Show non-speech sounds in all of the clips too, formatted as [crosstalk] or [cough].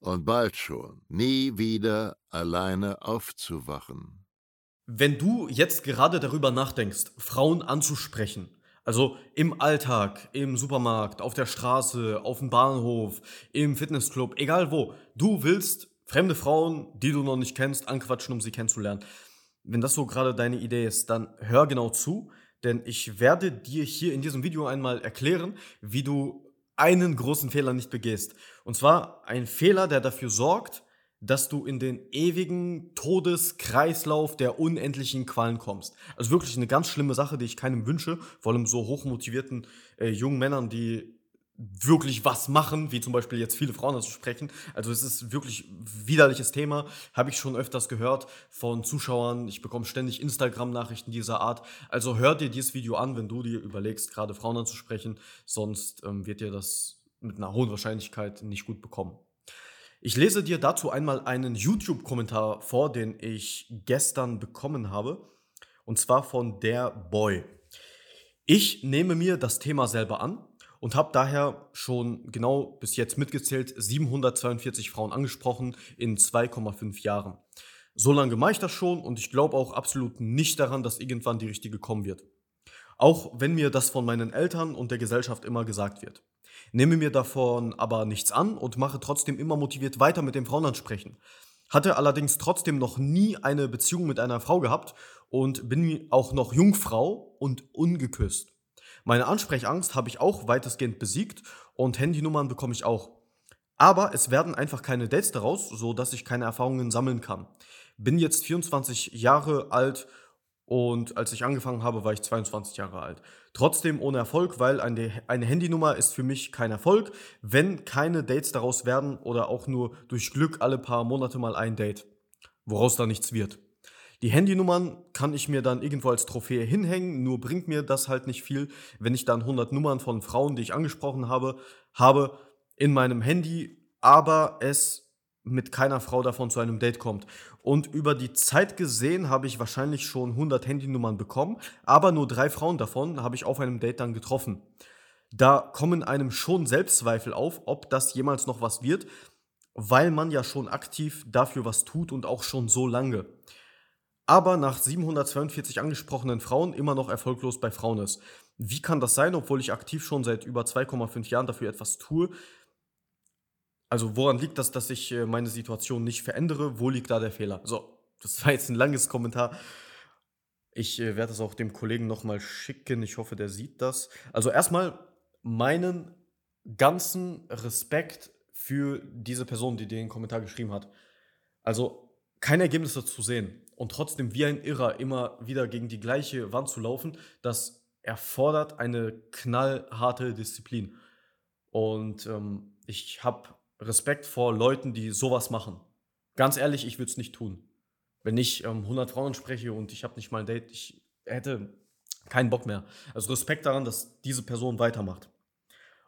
und bald schon nie wieder alleine aufzuwachen. Wenn du jetzt gerade darüber nachdenkst, Frauen anzusprechen, also im Alltag, im Supermarkt, auf der Straße, auf dem Bahnhof, im Fitnessclub, egal wo, du willst fremde Frauen, die du noch nicht kennst, anquatschen, um sie kennenzulernen. Wenn das so gerade deine Idee ist, dann hör genau zu, denn ich werde dir hier in diesem Video einmal erklären, wie du einen großen Fehler nicht begehst. Und zwar ein Fehler, der dafür sorgt, dass du in den ewigen Todeskreislauf der unendlichen Qualen kommst. Also wirklich eine ganz schlimme Sache, die ich keinem wünsche, vor allem so hochmotivierten äh, jungen Männern, die wirklich was machen, wie zum Beispiel jetzt viele Frauen dazu sprechen. Also es ist wirklich widerliches Thema, habe ich schon öfters gehört von Zuschauern. Ich bekomme ständig Instagram-Nachrichten dieser Art. Also hör dir dieses Video an, wenn du dir überlegst, gerade Frauen anzusprechen, sonst ähm, wird dir das mit einer hohen Wahrscheinlichkeit nicht gut bekommen. Ich lese dir dazu einmal einen YouTube-Kommentar vor, den ich gestern bekommen habe, und zwar von der Boy. Ich nehme mir das Thema selber an und habe daher schon genau bis jetzt mitgezählt 742 Frauen angesprochen in 2,5 Jahren. So lange mache ich das schon und ich glaube auch absolut nicht daran, dass irgendwann die richtige kommen wird. Auch wenn mir das von meinen Eltern und der Gesellschaft immer gesagt wird. Nehme mir davon aber nichts an und mache trotzdem immer motiviert weiter mit den Frauen ansprechen. Hatte allerdings trotzdem noch nie eine Beziehung mit einer Frau gehabt und bin auch noch Jungfrau und ungeküsst. Meine Ansprechangst habe ich auch weitestgehend besiegt und Handynummern bekomme ich auch. Aber es werden einfach keine Dates daraus, so dass ich keine Erfahrungen sammeln kann. Bin jetzt 24 Jahre alt und als ich angefangen habe, war ich 22 Jahre alt. Trotzdem ohne Erfolg, weil eine, eine Handynummer ist für mich kein Erfolg, wenn keine Dates daraus werden oder auch nur durch Glück alle paar Monate mal ein Date, woraus da nichts wird. Die Handynummern kann ich mir dann irgendwo als Trophäe hinhängen, nur bringt mir das halt nicht viel, wenn ich dann 100 Nummern von Frauen, die ich angesprochen habe, habe in meinem Handy, aber es mit keiner Frau davon zu einem Date kommt. Und über die Zeit gesehen habe ich wahrscheinlich schon 100 Handynummern bekommen, aber nur drei Frauen davon habe ich auf einem Date dann getroffen. Da kommen einem schon Selbstzweifel auf, ob das jemals noch was wird, weil man ja schon aktiv dafür was tut und auch schon so lange aber nach 742 angesprochenen Frauen immer noch erfolglos bei Frauen ist. Wie kann das sein, obwohl ich aktiv schon seit über 2,5 Jahren dafür etwas tue? Also woran liegt das, dass ich äh, meine Situation nicht verändere? Wo liegt da der Fehler? So, das war jetzt ein langes Kommentar. Ich äh, werde es auch dem Kollegen nochmal schicken. Ich hoffe, der sieht das. Also erstmal meinen ganzen Respekt für diese Person, die den Kommentar geschrieben hat. Also keine Ergebnisse zu sehen und trotzdem wie ein Irrer immer wieder gegen die gleiche Wand zu laufen, das erfordert eine knallharte Disziplin. Und ähm, ich habe Respekt vor Leuten, die sowas machen. Ganz ehrlich, ich würde es nicht tun. Wenn ich ähm, 100 Frauen spreche und ich habe nicht mal ein Date, ich hätte keinen Bock mehr. Also Respekt daran, dass diese Person weitermacht.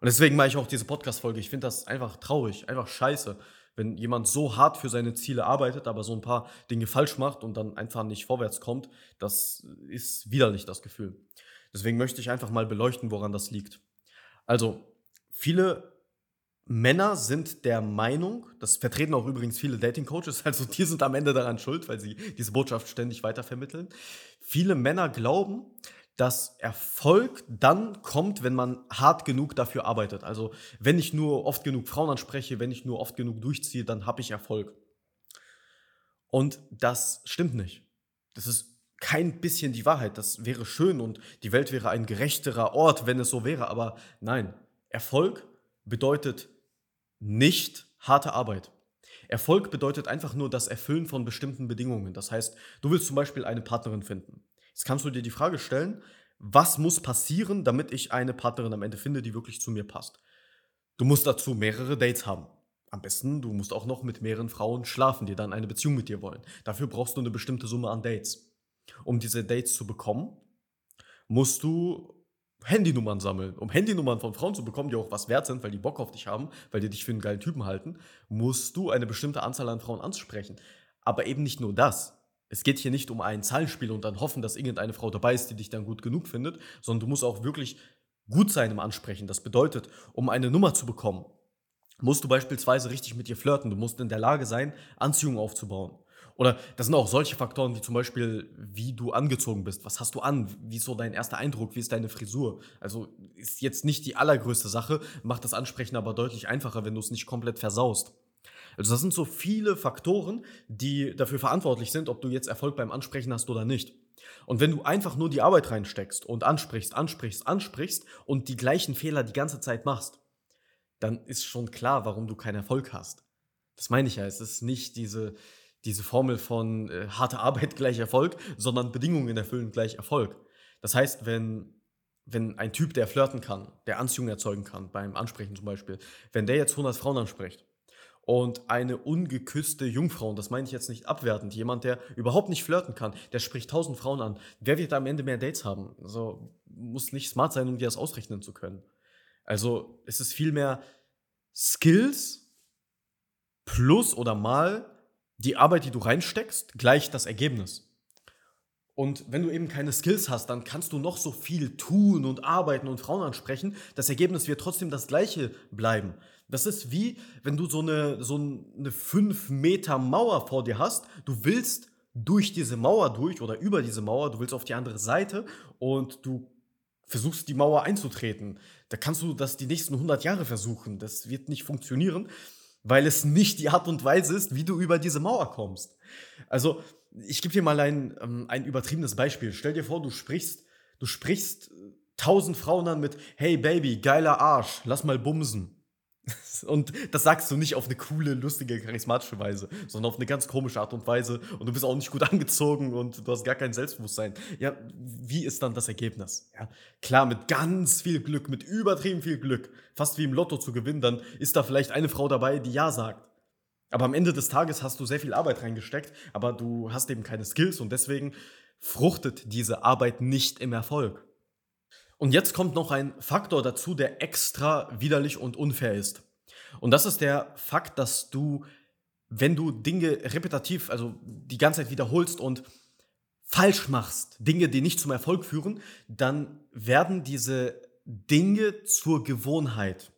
Und deswegen mache ich auch diese Podcast-Folge. Ich finde das einfach traurig, einfach scheiße wenn jemand so hart für seine Ziele arbeitet, aber so ein paar Dinge falsch macht und dann einfach nicht vorwärts kommt, das ist widerlich das Gefühl. Deswegen möchte ich einfach mal beleuchten, woran das liegt. Also, viele Männer sind der Meinung, das vertreten auch übrigens viele Dating-Coaches, [laughs] also die sind am Ende daran schuld, weil sie diese Botschaft ständig weitervermitteln. Viele Männer glauben, dass Erfolg dann kommt, wenn man hart genug dafür arbeitet. Also wenn ich nur oft genug Frauen anspreche, wenn ich nur oft genug durchziehe, dann habe ich Erfolg. Und das stimmt nicht. Das ist kein bisschen die Wahrheit. Das wäre schön und die Welt wäre ein gerechterer Ort, wenn es so wäre. Aber nein, Erfolg bedeutet nicht harte Arbeit. Erfolg bedeutet einfach nur das Erfüllen von bestimmten Bedingungen. Das heißt, du willst zum Beispiel eine Partnerin finden. Jetzt kannst du dir die Frage stellen, was muss passieren, damit ich eine Partnerin am Ende finde, die wirklich zu mir passt? Du musst dazu mehrere Dates haben. Am besten, du musst auch noch mit mehreren Frauen schlafen, die dann eine Beziehung mit dir wollen. Dafür brauchst du eine bestimmte Summe an Dates. Um diese Dates zu bekommen, musst du Handynummern sammeln. Um Handynummern von Frauen zu bekommen, die auch was wert sind, weil die Bock auf dich haben, weil die dich für einen geilen Typen halten, musst du eine bestimmte Anzahl an Frauen ansprechen. Aber eben nicht nur das. Es geht hier nicht um ein Zahlenspiel und dann hoffen, dass irgendeine Frau dabei ist, die dich dann gut genug findet, sondern du musst auch wirklich gut sein im Ansprechen. Das bedeutet, um eine Nummer zu bekommen, musst du beispielsweise richtig mit ihr flirten. Du musst in der Lage sein, Anziehung aufzubauen. Oder das sind auch solche Faktoren wie zum Beispiel, wie du angezogen bist. Was hast du an? Wie ist so dein erster Eindruck? Wie ist deine Frisur? Also ist jetzt nicht die allergrößte Sache, macht das Ansprechen aber deutlich einfacher, wenn du es nicht komplett versaust. Also das sind so viele Faktoren, die dafür verantwortlich sind, ob du jetzt Erfolg beim Ansprechen hast oder nicht. Und wenn du einfach nur die Arbeit reinsteckst und ansprichst, ansprichst, ansprichst und die gleichen Fehler die ganze Zeit machst, dann ist schon klar, warum du keinen Erfolg hast. Das meine ich ja. Es ist nicht diese, diese Formel von äh, harte Arbeit [laughs] gleich Erfolg, sondern Bedingungen erfüllen gleich Erfolg. Das heißt, wenn, wenn ein Typ, der flirten kann, der Anziehung erzeugen kann, beim Ansprechen zum Beispiel, wenn der jetzt 100 Frauen anspricht und eine ungeküsste Jungfrau, und das meine ich jetzt nicht abwertend, jemand, der überhaupt nicht flirten kann, der spricht 1000 Frauen an, wer wird am Ende mehr Dates haben? Also muss nicht smart sein, um dir das ausrechnen zu können. Also es ist vielmehr Skills plus oder mal die Arbeit, die du reinsteckst, gleich das Ergebnis. Und wenn du eben keine Skills hast, dann kannst du noch so viel tun und arbeiten und Frauen ansprechen. Das Ergebnis wird trotzdem das gleiche bleiben. Das ist wie, wenn du so eine, so eine 5 Meter Mauer vor dir hast. Du willst durch diese Mauer durch oder über diese Mauer, du willst auf die andere Seite und du versuchst die Mauer einzutreten. Da kannst du das die nächsten 100 Jahre versuchen. Das wird nicht funktionieren weil es nicht die Art und Weise ist, wie du über diese Mauer kommst. Also, ich gebe dir mal ein, ähm, ein übertriebenes Beispiel. Stell dir vor, du sprichst, du sprichst tausend Frauen an mit, hey Baby, geiler Arsch, lass mal bumsen. [laughs] Und das sagst du nicht auf eine coole, lustige, charismatische Weise, sondern auf eine ganz komische Art und Weise. Und du bist auch nicht gut [laughs] angezogen und du hast gar kein Selbstbewusstsein. Ja, wie ist dann das Ergebnis? Ja, klar, mit ganz viel Glück, mit übertrieben viel Glück, fast wie im Lotto zu gewinnen, dann ist da vielleicht eine Frau dabei, die Ja sagt. Aber am Ende des Tages hast du sehr viel Arbeit reingesteckt, aber du hast eben keine Skills und deswegen fruchtet diese Arbeit nicht im Erfolg. Und jetzt kommt noch ein Faktor dazu, der extra widerlich und unfair ist. Und das ist der Fakt, dass du, wenn du Dinge repetitiv, also die ganze Zeit wiederholst und falsch machst, Dinge, die nicht zum Erfolg führen, dann werden diese Dinge zur Gewohnheit.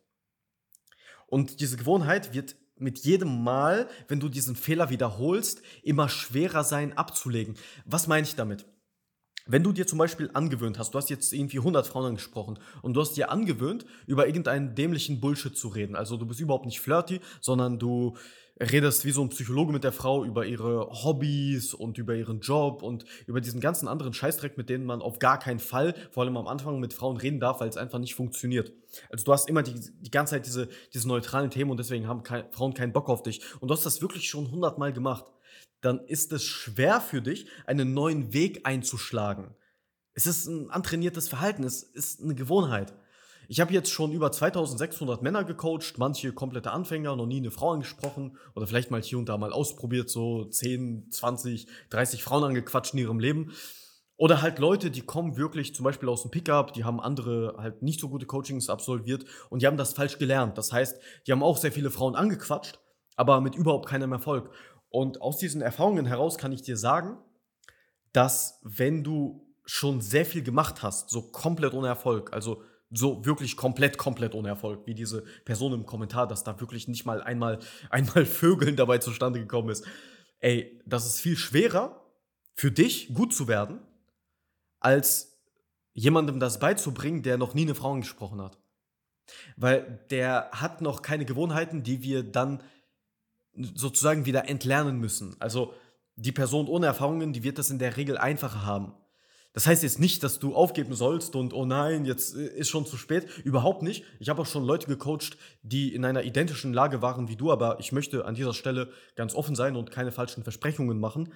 Und diese Gewohnheit wird mit jedem Mal, wenn du diesen Fehler wiederholst, immer schwerer sein abzulegen. Was meine ich damit? Wenn du dir zum Beispiel angewöhnt hast, du hast jetzt irgendwie 100 Frauen angesprochen und du hast dir angewöhnt, über irgendeinen dämlichen Bullshit zu reden. Also du bist überhaupt nicht flirty, sondern du redest wie so ein Psychologe mit der Frau über ihre Hobbys und über ihren Job und über diesen ganzen anderen Scheißdreck, mit denen man auf gar keinen Fall, vor allem am Anfang, mit Frauen reden darf, weil es einfach nicht funktioniert. Also du hast immer die, die ganze Zeit diese, diese neutralen Themen und deswegen haben kein, Frauen keinen Bock auf dich. Und du hast das wirklich schon 100 Mal gemacht dann ist es schwer für dich, einen neuen Weg einzuschlagen. Es ist ein antrainiertes Verhalten, es ist eine Gewohnheit. Ich habe jetzt schon über 2600 Männer gecoacht, manche komplette Anfänger, noch nie eine Frau angesprochen oder vielleicht mal hier und da mal ausprobiert, so 10, 20, 30 Frauen angequatscht in ihrem Leben. Oder halt Leute, die kommen wirklich zum Beispiel aus dem Pickup, die haben andere halt nicht so gute Coachings absolviert und die haben das falsch gelernt. Das heißt, die haben auch sehr viele Frauen angequatscht, aber mit überhaupt keinem Erfolg. Und aus diesen Erfahrungen heraus kann ich dir sagen, dass wenn du schon sehr viel gemacht hast, so komplett ohne Erfolg, also so wirklich komplett, komplett ohne Erfolg, wie diese Person im Kommentar, dass da wirklich nicht mal einmal, [laughs] einmal Vögeln dabei zustande gekommen ist. Ey, das ist viel schwerer für dich, gut zu werden, als jemandem das beizubringen, der noch nie eine Frau gesprochen hat. Weil der hat noch keine Gewohnheiten, die wir dann sozusagen wieder entlernen müssen. Also die Person ohne Erfahrungen, die wird das in der Regel einfacher haben. Das heißt jetzt nicht, dass du aufgeben sollst und oh nein, jetzt äh, ist schon zu spät. Überhaupt nicht. Ich habe auch schon Leute gecoacht, die in einer identischen Lage waren wie du, aber ich möchte an dieser Stelle ganz offen sein und keine falschen Versprechungen machen.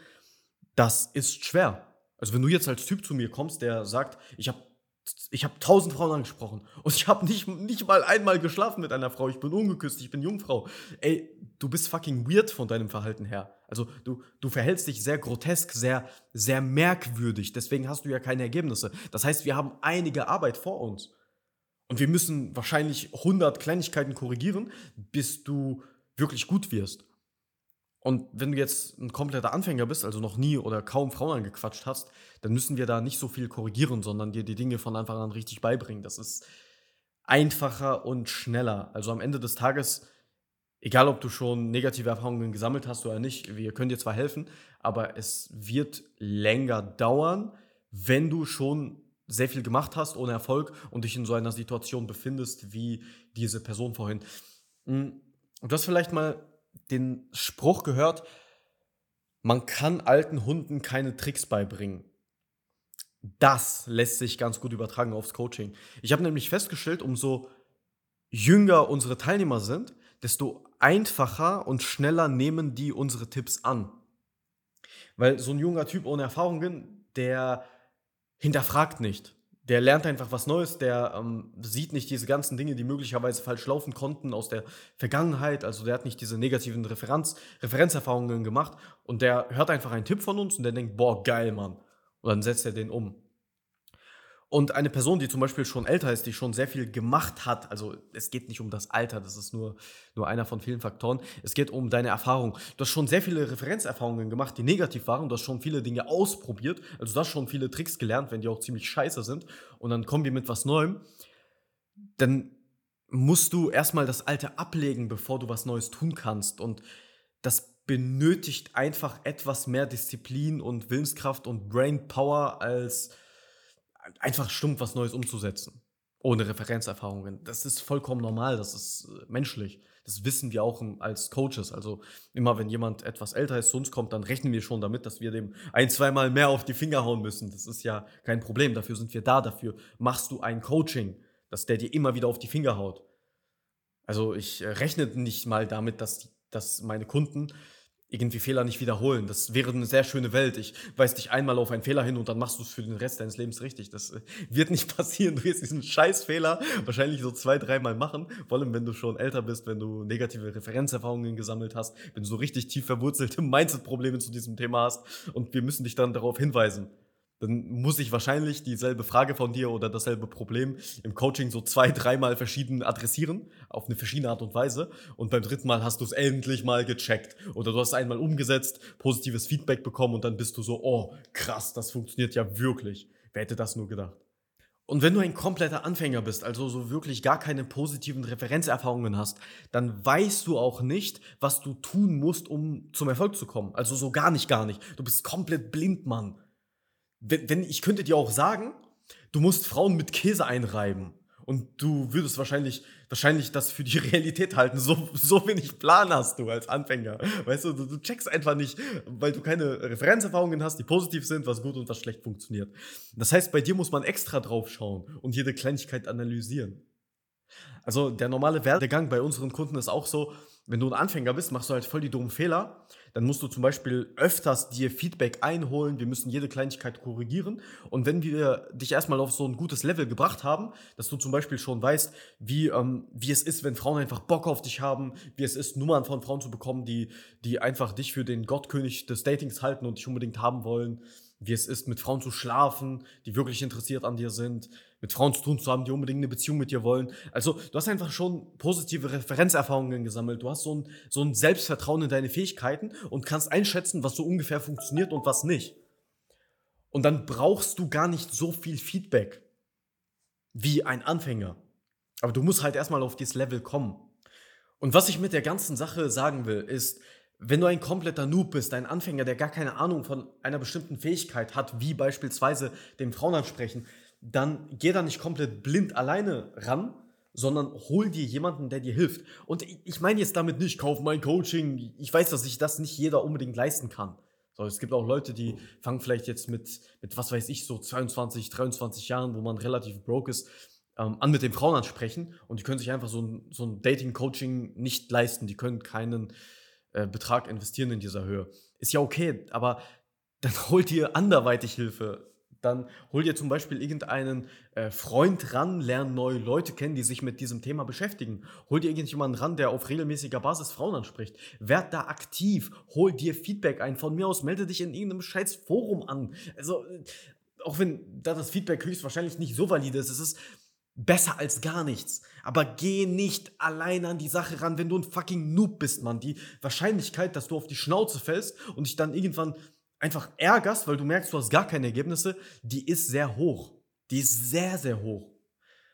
Das ist schwer. Also wenn du jetzt als Typ zu mir kommst, der sagt, ich habe ich habe tausend Frauen angesprochen und ich habe nicht, nicht mal einmal geschlafen mit einer Frau. Ich bin ungeküsst, ich bin Jungfrau. Ey, du bist fucking weird von deinem Verhalten her. Also du, du verhältst dich sehr grotesk, sehr, sehr merkwürdig. Deswegen hast du ja keine Ergebnisse. Das heißt, wir haben einige Arbeit vor uns. Und wir müssen wahrscheinlich 100 Kleinigkeiten korrigieren, bis du wirklich gut wirst. Und wenn du jetzt ein kompletter Anfänger bist, also noch nie oder kaum Frauen angequatscht hast, dann müssen wir da nicht so viel korrigieren, sondern dir die Dinge von Anfang an richtig beibringen. Das ist einfacher und schneller. Also am Ende des Tages, egal ob du schon negative Erfahrungen gesammelt hast oder nicht, wir können dir zwar helfen, aber es wird länger dauern, wenn du schon sehr viel gemacht hast ohne Erfolg und dich in so einer Situation befindest wie diese Person vorhin. Hm, du hast vielleicht mal den Spruch gehört, man kann alten Hunden keine Tricks beibringen. Das lässt sich ganz gut übertragen aufs Coaching. Ich habe nämlich festgestellt, umso jünger unsere Teilnehmer sind, desto einfacher und schneller nehmen die unsere Tipps an. Weil so ein junger Typ ohne Erfahrungen, der hinterfragt nicht der lernt einfach was Neues, der ähm, sieht nicht diese ganzen Dinge, die möglicherweise falsch laufen konnten aus der Vergangenheit. Also der hat nicht diese negativen Referenz, Referenzerfahrungen gemacht und der hört einfach einen Tipp von uns und der denkt, boah, geil, Mann. Und dann setzt er den um. Und eine Person, die zum Beispiel schon älter ist, die schon sehr viel gemacht hat, also es geht nicht um das Alter, das ist nur, nur einer von vielen Faktoren, es geht um deine Erfahrung. Du hast schon sehr viele Referenzerfahrungen gemacht, die negativ waren, du hast schon viele Dinge ausprobiert, also du hast schon viele Tricks gelernt, wenn die auch ziemlich scheiße sind, und dann kommen wir mit was Neuem, dann musst du erstmal das Alte ablegen, bevor du was Neues tun kannst. Und das benötigt einfach etwas mehr Disziplin und Willenskraft und Brain Power als einfach stumpf was Neues umzusetzen. Ohne Referenzerfahrungen. Das ist vollkommen normal, das ist äh, menschlich. Das wissen wir auch als Coaches. Also immer wenn jemand etwas älter ist zu uns kommt, dann rechnen wir schon damit, dass wir dem ein, zweimal mehr auf die Finger hauen müssen. Das ist ja kein Problem. Dafür sind wir da. Dafür machst du ein Coaching, dass der dir immer wieder auf die Finger haut. Also ich äh, rechne nicht mal damit, dass, dass meine Kunden irgendwie Fehler nicht wiederholen. Das wäre eine sehr schöne Welt. Ich weise dich einmal auf einen Fehler hin und dann machst du es für den Rest deines Lebens richtig. Das äh, wird nicht [laughs] passieren. Du wirst diesen Scheißfehler wahrscheinlich so zwei, dreimal machen. Vor allem, wenn du schon älter bist, wenn du negative Referenzerfahrungen gesammelt hast, wenn du so richtig tief verwurzelte [laughs] Mindset-Probleme zu diesem Thema hast. Und wir müssen dich dann darauf hinweisen dann muss ich wahrscheinlich dieselbe Frage von dir oder dasselbe Problem im Coaching so zwei, dreimal verschieden adressieren, auf eine verschiedene Art und Weise. Und beim dritten Mal hast du es endlich mal gecheckt. Oder du hast einmal umgesetzt, positives Feedback bekommen und dann bist du so, oh, krass, das funktioniert ja wirklich. Wer hätte das nur gedacht? Und wenn du ein kompletter Anfänger bist, also so wirklich gar keine positiven Referenzerfahrungen hast, dann weißt du auch nicht, was du tun musst, um zum Erfolg zu kommen. Also so gar nicht, gar nicht. Du bist komplett blind, Mann wenn, wenn ich könnte dir auch sagen, du musst Frauen mit Käse einreiben. Und du würdest wahrscheinlich, wahrscheinlich das für die [laughs] Realität halten. So, so wenig Plan hast du als Anfänger. Weißt du, du, du checkst einfach nicht, weil du keine Referenzerfahrungen hast, die positiv sind, was gut und was schlecht funktioniert. Das heißt, bei dir muss man extra drauf schauen und jede Kleinigkeit analysieren. Also der normale Werdegang bei unseren Kunden ist auch so, wenn du ein Anfänger bist, machst du halt voll die dummen Fehler. Dann musst du zum Beispiel öfters dir Feedback einholen. Wir müssen jede Kleinigkeit korrigieren. Und wenn wir dich erstmal auf so ein gutes Level gebracht haben, dass du zum Beispiel schon weißt, wie, ähm, wie es ist, wenn Frauen einfach Bock auf dich haben, wie es ist, Nummern von Frauen zu bekommen, die, die einfach dich für den Gottkönig des Datings halten und dich unbedingt haben wollen, wie es ist, mit Frauen zu schlafen, die wirklich interessiert an dir sind, mit Frauen zu tun zu haben, die unbedingt eine Beziehung mit dir wollen. Also du hast einfach schon positive Referenzerfahrungen gesammelt. Du hast so ein, so ein Selbstvertrauen in deine Fähigkeiten und kannst einschätzen, was so ungefähr funktioniert und was nicht. Und dann brauchst du gar nicht so viel Feedback wie ein Anfänger. Aber du musst halt erstmal auf dieses Level kommen. Und was ich mit der ganzen Sache sagen will, ist, wenn du ein kompletter Noob bist, ein Anfänger, der gar keine Ahnung von einer bestimmten Fähigkeit hat, wie beispielsweise dem Frauen ansprechen, dann geh da nicht komplett blind alleine ran, sondern hol dir jemanden, der dir hilft. Und ich meine jetzt damit nicht, kauf mein Coaching. Ich weiß, dass sich das nicht jeder unbedingt leisten kann. So, es gibt auch Leute, die fangen vielleicht jetzt mit, mit, was weiß ich, so 22, 23 Jahren, wo man relativ broke ist, ähm, an mit den Frauen ansprechen und die können sich einfach so ein, so ein Dating-Coaching nicht leisten. Die können keinen äh, Betrag investieren in dieser Höhe. Ist ja okay, aber [laughs] dann holt ihr anderweitig Hilfe dann hol dir zum Beispiel irgendeinen äh, Freund ran, lern neue Leute kennen, die sich mit diesem Thema beschäftigen. Hol dir irgendjemanden ran, der auf regelmäßiger Basis Frauen anspricht. Werd da aktiv, hol dir Feedback ein. Von mir aus melde dich in irgendeinem scheiß Forum an. Also, äh, auch wenn da das Feedback höchstwahrscheinlich nicht so valide ist, es ist besser als gar nichts. Aber geh nicht allein an die Sache ran, wenn du ein fucking Noob bist, Mann. Die Wahrscheinlichkeit, dass du auf die Schnauze fällst und dich dann irgendwann einfach ärgerst, weil du merkst, du hast gar keine Ergebnisse, die ist sehr hoch. Die ist sehr, sehr hoch.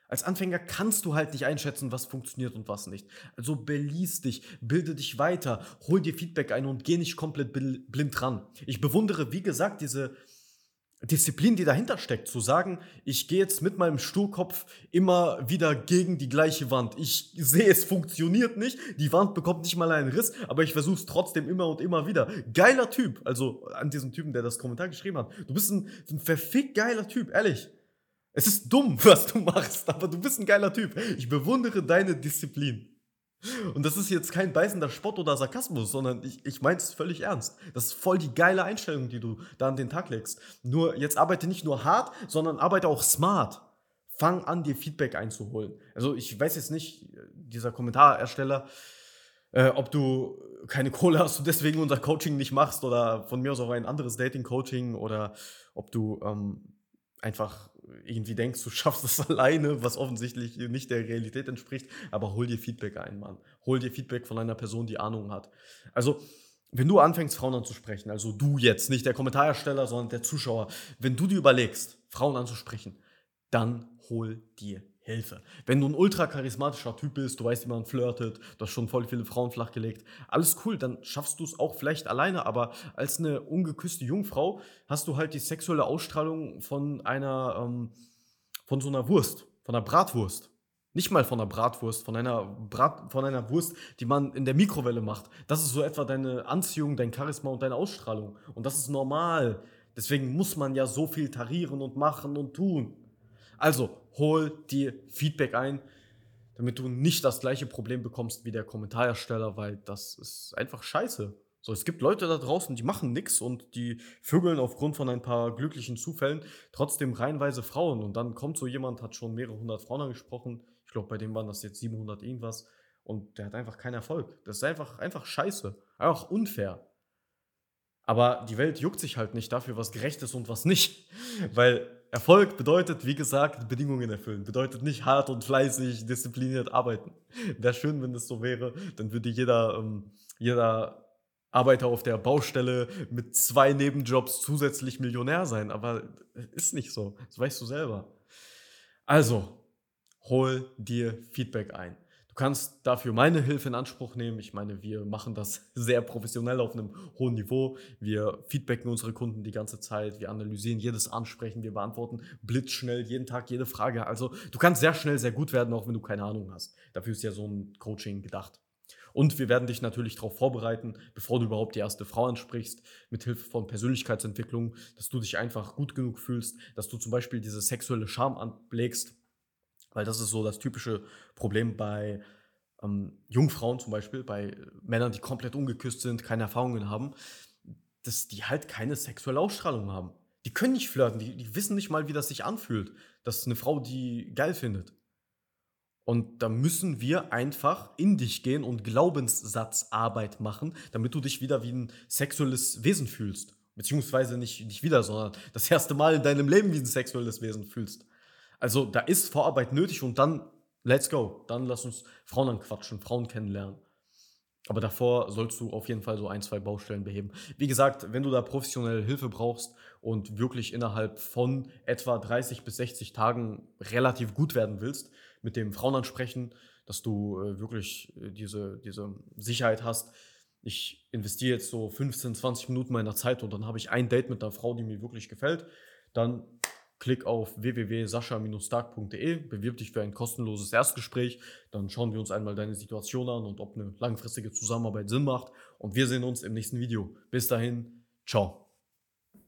Als Anfänger kannst du halt nicht einschätzen, was funktioniert und was nicht. Also beließ dich, bilde dich weiter, hol dir Feedback ein und geh nicht komplett blind ran. Ich bewundere, wie gesagt, diese, Disziplin, die dahinter steckt, zu sagen, ich gehe jetzt mit meinem Sturkopf immer wieder gegen die gleiche Wand. Ich sehe, es funktioniert nicht, die Wand bekommt nicht mal einen Riss, aber ich versuche es trotzdem immer und immer wieder. Geiler Typ, also an diesem Typen, der das Kommentar geschrieben hat. Du bist ein, ein verfickt geiler Typ, ehrlich. Es ist dumm, [laughs] was du machst, aber du bist ein geiler Typ. Ich bewundere deine Disziplin. Und das ist jetzt kein beißender Spott oder Sarkasmus, sondern ich, ich meine es völlig ernst. Das ist voll die geile Einstellung, die du da an den Tag legst. Nur jetzt arbeite nicht nur hart, sondern arbeite auch smart. Fang an, dir Feedback einzuholen. Also ich weiß jetzt nicht, dieser Kommentarersteller, äh, ob du keine Kohle hast und deswegen unser Coaching nicht machst oder von mir aus auch ein anderes Dating-Coaching oder ob du ähm, einfach irgendwie denkst, du [laughs] schaffst das alleine, was offensichtlich nicht der Realität entspricht, aber hol dir Feedback ein, Mann. Hol dir Feedback von einer Person, die Ahnung hat. Also, wenn du anfängst, Frauen anzusprechen, also du jetzt, nicht der Kommentarersteller, sondern der Zuschauer, wenn du dir überlegst, Frauen anzusprechen, dann hol dir Hilfe. Wenn du ein ultra charismatischer Typ bist, du weißt, wie man flirtet, du hast schon voll viele Frauen flachgelegt, alles cool, dann schaffst du es auch vielleicht alleine, aber als eine ungeküsste Jungfrau hast du halt die sexuelle Ausstrahlung von einer, ähm, von so einer Wurst, von einer Bratwurst. Nicht mal von einer Bratwurst, von einer, Brat, von einer Wurst, die man in der Mikrowelle macht. Das ist so etwa deine Anziehung, dein Charisma und deine Ausstrahlung. Und das ist normal. Deswegen muss man ja so viel tarieren und machen und tun. Also, hol dir Feedback ein, damit du nicht das gleiche Problem bekommst wie der Kommentarersteller, weil das ist einfach scheiße. So, es gibt Leute da draußen, die machen nichts und die vögeln aufgrund von ein paar glücklichen Zufällen trotzdem reihenweise Frauen. Und dann kommt so jemand, hat schon mehrere hundert Frauen angesprochen. Ich glaube, bei dem waren das jetzt 700 irgendwas. Und der hat einfach keinen Erfolg. Das ist einfach, einfach scheiße. Einfach unfair. Aber die Welt juckt sich halt nicht dafür, was gerecht ist und was nicht. [laughs] Weil Erfolg bedeutet, wie gesagt, Bedingungen erfüllen. Bedeutet nicht hart und fleißig, diszipliniert arbeiten. Wäre schön, wenn das so wäre. Dann würde jeder, ähm, jeder Arbeiter auf der Baustelle mit zwei Nebenjobs zusätzlich Millionär sein. Aber ist nicht so. Das weißt du selber. Also, hol dir Feedback ein. Du kannst dafür meine Hilfe in Anspruch nehmen. Ich meine, wir machen das [laughs] sehr professionell auf einem hohen Niveau. Wir feedbacken unsere Kunden die ganze Zeit. Wir analysieren jedes Ansprechen. Wir beantworten blitzschnell jeden Tag jede Frage. Also du kannst sehr schnell sehr gut werden, auch wenn du keine Ahnung hast. Dafür ist ja so ein Coaching gedacht. Und wir werden dich natürlich darauf vorbereiten, bevor du überhaupt die erste Frau ansprichst, mit Hilfe von Persönlichkeitsentwicklung, dass du dich einfach gut genug fühlst, dass du zum Beispiel diese sexuelle Scham anlegst weil das ist so das typische Problem bei ähm, Jungfrauen zum Beispiel, bei Männern, die komplett ungeküsst sind, keine Erfahrungen haben, dass die halt keine sexuelle Ausstrahlung haben. Die können nicht flirten, die, die wissen nicht mal, wie das sich anfühlt, dass eine Frau die geil findet. Und da müssen wir einfach in dich gehen und Glaubenssatzarbeit machen, damit du dich wieder wie ein sexuelles Wesen fühlst. Beziehungsweise nicht, nicht wieder, sondern das erste Mal in deinem Leben wie ein sexuelles Wesen fühlst. Also da ist Vorarbeit nötig und dann let's go. Dann lass uns Frauen anquatschen, Frauen kennenlernen. Aber davor sollst du auf jeden Fall so ein, zwei Baustellen beheben. Wie gesagt, wenn du da professionelle Hilfe brauchst und wirklich innerhalb von etwa 30 bis 60 Tagen relativ gut werden willst mit dem Frauenansprechen, dass du äh, wirklich äh, diese, diese Sicherheit hast, ich investiere jetzt so 15, 20 Minuten meiner Zeit und dann habe ich ein Date mit einer Frau, die mir wirklich gefällt, dann klick auf www.sascha-stark.de, bewirb dich für ein kostenloses Erstgespräch, dann schauen wir uns einmal deine Situation an und ob eine langfristige Zusammenarbeit Sinn macht und wir sehen uns im nächsten Video. Bis dahin, ciao.